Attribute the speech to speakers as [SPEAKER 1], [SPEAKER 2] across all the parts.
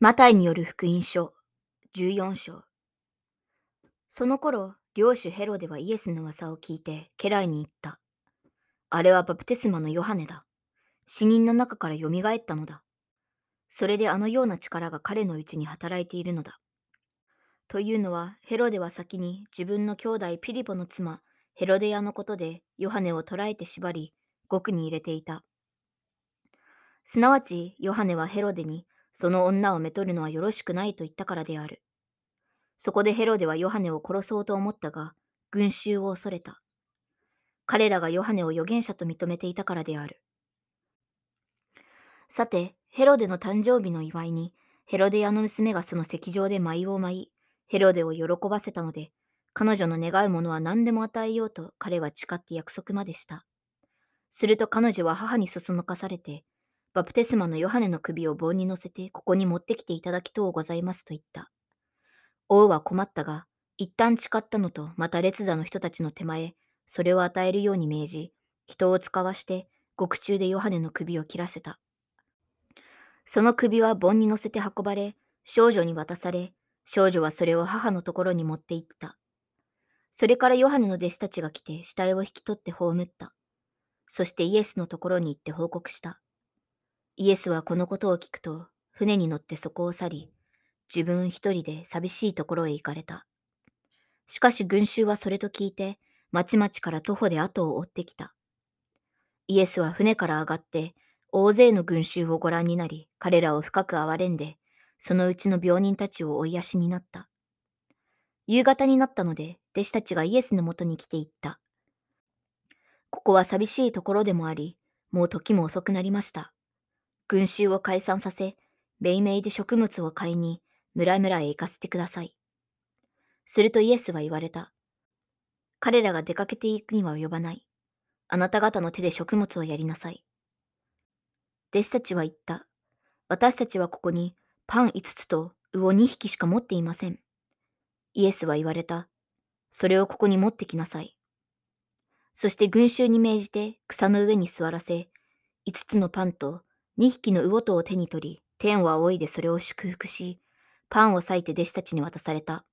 [SPEAKER 1] マタイによる福音書14章その頃、領主ヘロデはイエスの噂を聞いて家来に言った。あれはバプテスマのヨハネだ。死人の中から蘇ったのだ。それであのような力が彼のうちに働いているのだ。というのは、ヘロデは先に自分の兄弟ピリポの妻、ヘロデヤのことでヨハネを捕らえて縛り、獄に入れていた。すなわち、ヨハネはヘロデに、その女をめとるのはよろしくないと言ったからである。そこでヘロデはヨハネを殺そうと思ったが、群衆を恐れた。彼らがヨハネを預言者と認めていたからである。さて、ヘロデの誕生日の祝いに、ヘロデ屋の娘がその石上で舞を舞い、ヘロデを喜ばせたので、彼女の願うものは何でも与えようと彼は誓って約束までした。すると彼女は母にそそのかされて、バプテスマのヨハネの首を棒に乗せてここに持ってきていただきとうございますと言った。王は困ったが、一旦誓ったのとまた列座の人たちの手前、それを与えるように命じ、人を使わして獄中でヨハネの首を切らせた。その首は盆に乗せて運ばれ、少女に渡され、少女はそれを母のところに持って行った。それからヨハネの弟子たちが来て死体を引き取って葬った。そしてイエスのところに行って報告した。イエスはこのことを聞くと、船に乗ってそこを去り、自分一人で寂しいところへ行かれた。しかし群衆はそれと聞いて、町々から徒歩で後を追ってきた。イエスは船から上がって、大勢の群衆をご覧になり、彼らを深く憐れんで、そのうちの病人たちを追いやしになった。夕方になったので、弟子たちがイエスのもとに来て言った。ここは寂しいところでもあり、もう時も遅くなりました。群衆を解散させ、米名で食物を買いに、村々へ行かせてください。するとイエスは言われた。彼らが出かけていくには及ばない。あなた方の手で食物をやりなさい。弟子たちは言った。私たちはここにパン5つと魚2匹しか持っていません。イエスは言われた。それをここに持ってきなさい。そして群衆に命じて草の上に座らせ、5つのパンと2匹の魚とを手に取り、天を仰いでそれを祝福し、パンを裂いて弟子たちに渡された。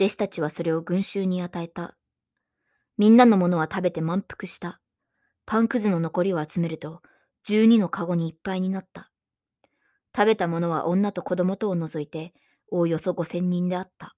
[SPEAKER 1] 弟子たちはそれを群衆に与えた。みんなのものは食べて満腹した。パンくずの残りを集めると、12のカゴにいっぱいになった。食べたものは女と子供とを除いて、おおよそ5000人であった。